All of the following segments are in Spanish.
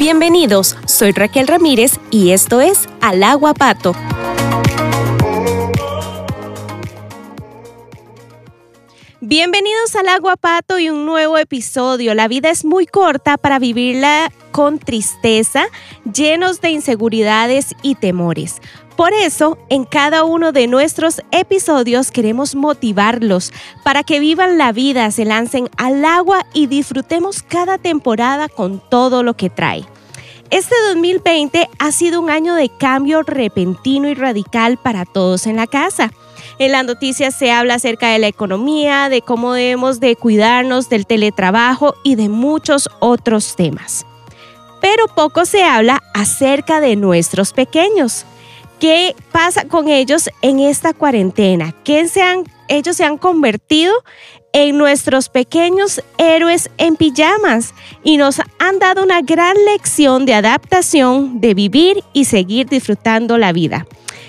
Bienvenidos, soy Raquel Ramírez y esto es Al Agua Pato. Bienvenidos al Agua Pato y un nuevo episodio. La vida es muy corta para vivirla con tristeza, llenos de inseguridades y temores. Por eso, en cada uno de nuestros episodios queremos motivarlos para que vivan la vida, se lancen al agua y disfrutemos cada temporada con todo lo que trae. Este 2020 ha sido un año de cambio repentino y radical para todos en la casa. En las noticias se habla acerca de la economía, de cómo debemos de cuidarnos del teletrabajo y de muchos otros temas. Pero poco se habla acerca de nuestros pequeños. ¿Qué pasa con ellos en esta cuarentena? ¿Qué se han, ellos se han convertido en nuestros pequeños héroes en pijamas y nos han dado una gran lección de adaptación, de vivir y seguir disfrutando la vida.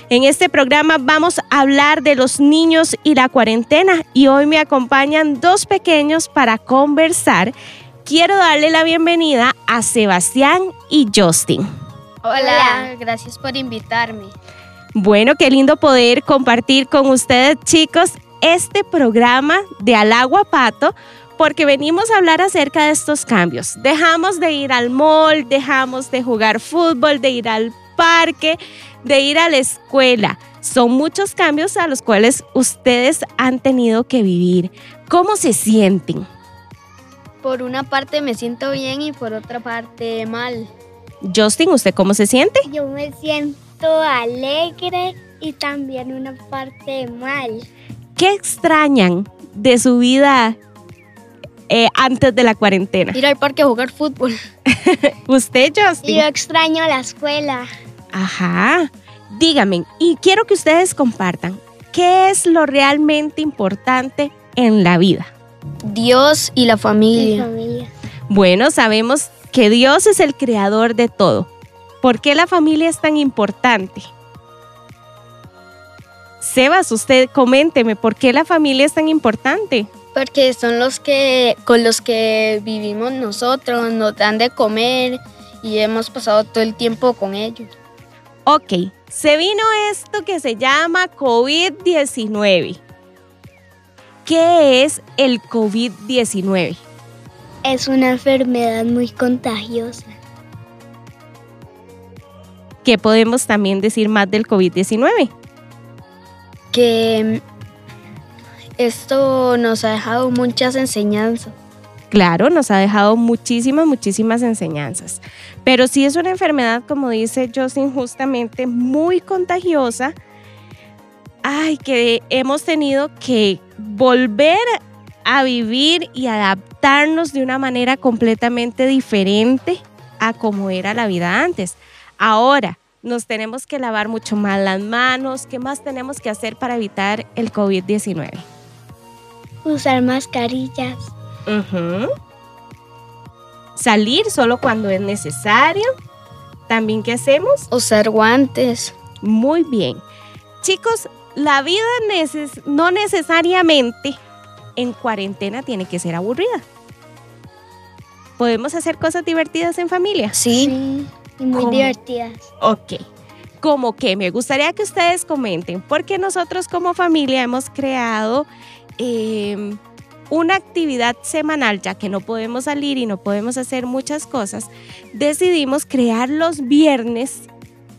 En este programa vamos a hablar de los niños y la cuarentena y hoy me acompañan dos pequeños para conversar. Quiero darle la bienvenida a Sebastián y Justin. Hola, gracias por invitarme. Bueno, qué lindo poder compartir con ustedes, chicos, este programa de Al Agua Pato, porque venimos a hablar acerca de estos cambios. Dejamos de ir al mall, dejamos de jugar fútbol, de ir al parque, de ir a la escuela. Son muchos cambios a los cuales ustedes han tenido que vivir. ¿Cómo se sienten? Por una parte me siento bien y por otra parte mal. Justin, ¿usted cómo se siente? Yo me siento alegre y también una parte mal. ¿Qué extrañan de su vida eh, antes de la cuarentena? Ir al parque a jugar fútbol. ¿Usted, Justin? Yo extraño la escuela. Ajá. Díganme, y quiero que ustedes compartan, ¿qué es lo realmente importante en la vida? Dios y la familia. Mi familia. Bueno, sabemos que Dios es el creador de todo. ¿Por qué la familia es tan importante? Sebas, usted coménteme, ¿por qué la familia es tan importante? Porque son los que con los que vivimos nosotros, nos dan de comer y hemos pasado todo el tiempo con ellos. Ok, se vino esto que se llama COVID-19. ¿Qué es el COVID-19? Es una enfermedad muy contagiosa. ¿Qué podemos también decir más del COVID-19? Que esto nos ha dejado muchas enseñanzas. Claro, nos ha dejado muchísimas, muchísimas enseñanzas. Pero sí es una enfermedad, como dice Justin, justamente muy contagiosa. Ay, que hemos tenido que volver a vivir y adaptarnos de una manera completamente diferente a como era la vida antes. Ahora, nos tenemos que lavar mucho más las manos. ¿Qué más tenemos que hacer para evitar el COVID-19? Usar mascarillas. Ujú. Salir solo cuando es necesario. También, ¿qué hacemos? Usar guantes. Muy bien. Chicos, la vida neces- no necesariamente en cuarentena tiene que ser aburrida. ¿Podemos hacer cosas divertidas en familia? Sí. Y muy ¿Cómo? divertidas. Ok. Como que me gustaría que ustedes comenten, porque nosotros como familia hemos creado eh, una actividad semanal, ya que no podemos salir y no podemos hacer muchas cosas, decidimos crear los viernes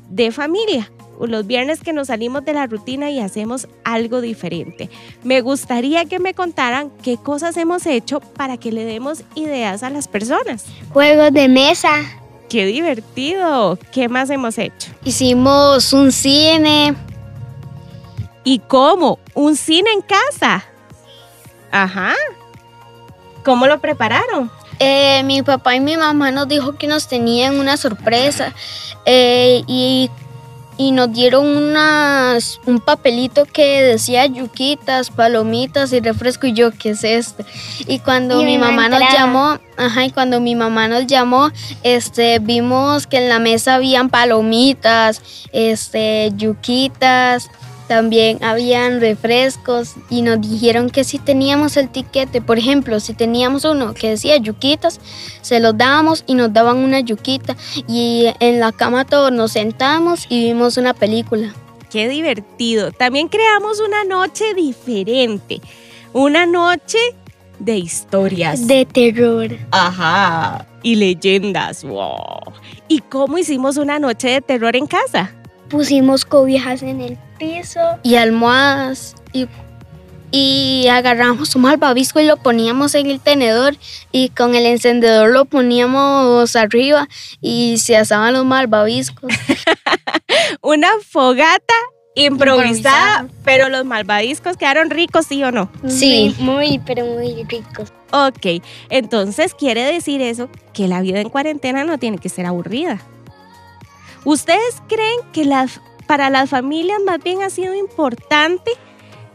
de familia. Los viernes que nos salimos de la rutina y hacemos algo diferente. Me gustaría que me contaran qué cosas hemos hecho para que le demos ideas a las personas. Juegos de mesa. ¡Qué divertido! ¿Qué más hemos hecho? Hicimos un cine. ¿Y cómo? ¿Un cine en casa? Ajá. ¿Cómo lo prepararon? Eh, mi papá y mi mamá nos dijo que nos tenían una sorpresa eh, y, y nos dieron unas, un papelito que decía yuquitas, palomitas y refresco y yo, ¿qué es esto? Y cuando Y mi mamá nos llamó, ajá, y cuando mi mamá nos llamó, este, vimos que en la mesa habían palomitas, este, yuquitas, también habían refrescos y nos dijeron que si teníamos el tiquete, por ejemplo, si teníamos uno que decía yuquitas, se los dábamos y nos daban una yuquita y en la cama todos nos sentamos y vimos una película. Qué divertido. También creamos una noche diferente. Una noche de historias. De terror. Ajá. Y leyendas. Wow. ¿Y cómo hicimos una noche de terror en casa? Pusimos cobijas en el piso. Y almohadas. Y, y agarramos un malvavisco y lo poníamos en el tenedor. Y con el encendedor lo poníamos arriba. Y se asaban los malvaviscos. una fogata improvisada, pero los malvadiscos quedaron ricos, ¿sí o no? Sí. Muy, pero muy ricos. Ok, entonces quiere decir eso que la vida en cuarentena no tiene que ser aburrida. ¿Ustedes creen que las, para las familias más bien ha sido importante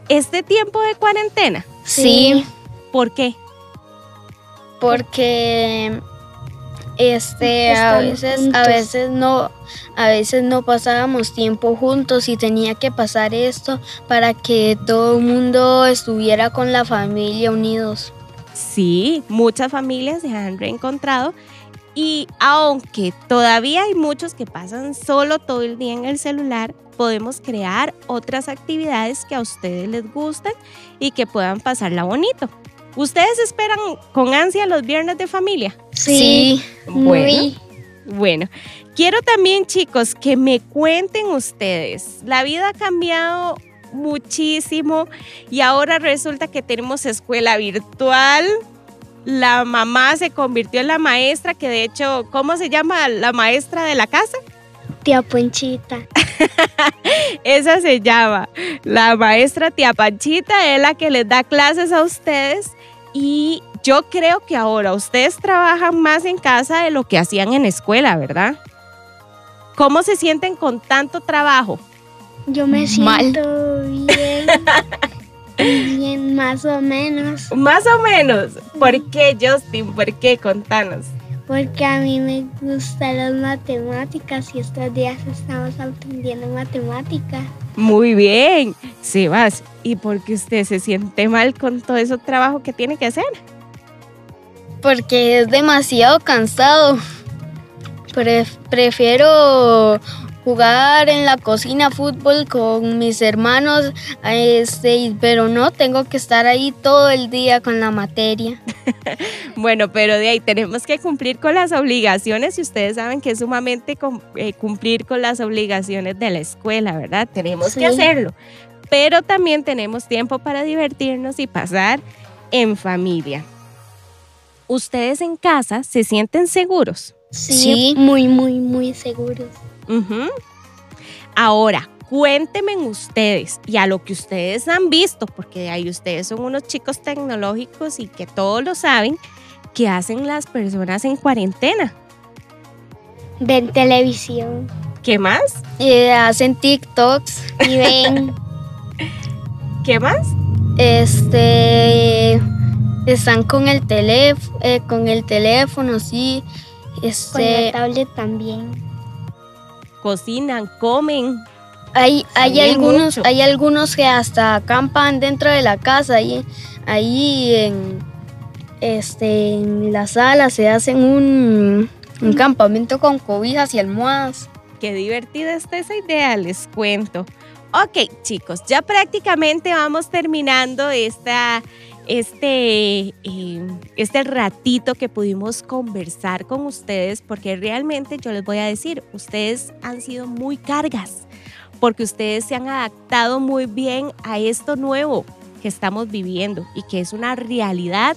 este tiempo de cuarentena? Sí. ¿Por qué? Porque este a veces a veces no a veces no pasábamos tiempo juntos y tenía que pasar esto para que todo el mundo estuviera con la familia unidos. Sí, muchas familias se han reencontrado y aunque todavía hay muchos que pasan solo todo el día en el celular, podemos crear otras actividades que a ustedes les gustan y que puedan pasarla bonito. ¿Ustedes esperan con ansia los viernes de familia? Sí. Muy. Bueno, quiero también chicos que me cuenten ustedes. La vida ha cambiado muchísimo y ahora resulta que tenemos escuela virtual. La mamá se convirtió en la maestra, que de hecho, ¿cómo se llama la maestra de la casa? Tía Ponchita. Esa se llama. La maestra tía Panchita es la que les da clases a ustedes y yo creo que ahora ustedes trabajan más en casa de lo que hacían en escuela, ¿verdad? ¿Cómo se sienten con tanto trabajo? Yo me Mal. siento bien. bien, más o menos. Más o menos. ¿Por qué, Justin? ¿Por qué? Contanos. Porque a mí me gustan las matemáticas y estos días estamos aprendiendo matemáticas. Muy bien, Sebas. ¿Y por qué usted se siente mal con todo ese trabajo que tiene que hacer? Porque es demasiado cansado. Pref- prefiero jugar en la cocina fútbol con mis hermanos, este, pero no tengo que estar ahí todo el día con la materia. Bueno, pero de ahí tenemos que cumplir con las obligaciones y ustedes saben que es sumamente eh, cumplir con las obligaciones de la escuela, ¿verdad? Tenemos que hacerlo. Pero también tenemos tiempo para divertirnos y pasar en familia. ¿Ustedes en casa se sienten seguros? Sí. Muy, muy, muy seguros. Ahora, cuéntenme ustedes y a lo que ustedes han visto, porque de ahí ustedes son unos chicos tecnológicos y que todos lo saben, ¿qué hacen las personas en cuarentena? Ven televisión ¿Qué más? Eh, hacen TikToks, y ven ¿Qué más? este, están con el teléfono, con el teléfono, sí. Con la Este, tablet también. Cocinan, comen. hay, hay algunos, mucho. hay algunos que hasta acampan dentro de la casa, ahí, ahí en, este, en la sala se hacen un, un campamento con cobijas y almohadas. Qué divertida está esa idea, les cuento. Ok, chicos, ya prácticamente vamos terminando esta, este, eh, este ratito que pudimos conversar con ustedes, porque realmente yo les voy a decir, ustedes han sido muy cargas, porque ustedes se han adaptado muy bien a esto nuevo que estamos viviendo y que es una realidad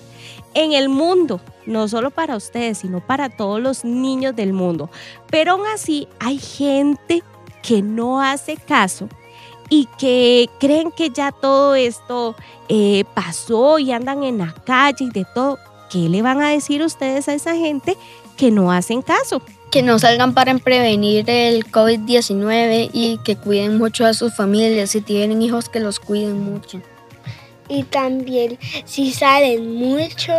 en el mundo, no solo para ustedes, sino para todos los niños del mundo. Pero aún así hay gente que no hace caso y que creen que ya todo esto eh, pasó y andan en la calle y de todo. ¿Qué le van a decir ustedes a esa gente que no hacen caso? Que no salgan para prevenir el COVID-19 y que cuiden mucho a sus familias. Si tienen hijos, que los cuiden mucho. Y también, si salen mucho,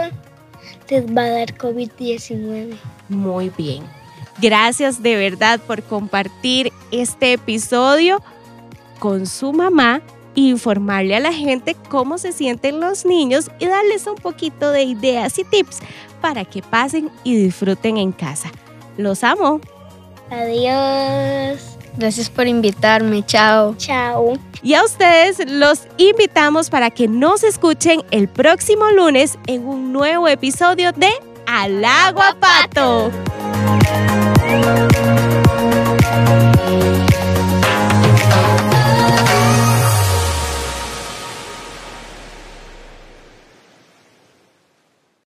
les va a dar COVID-19. Muy bien. Gracias de verdad por compartir este episodio con su mamá, informarle a la gente cómo se sienten los niños y darles un poquito de ideas y tips para que pasen y disfruten en casa. Los amo. Adiós. Gracias por invitarme. Chao. Chao. Y a ustedes los invitamos para que nos escuchen el próximo lunes en un nuevo episodio de Al Agua Pato.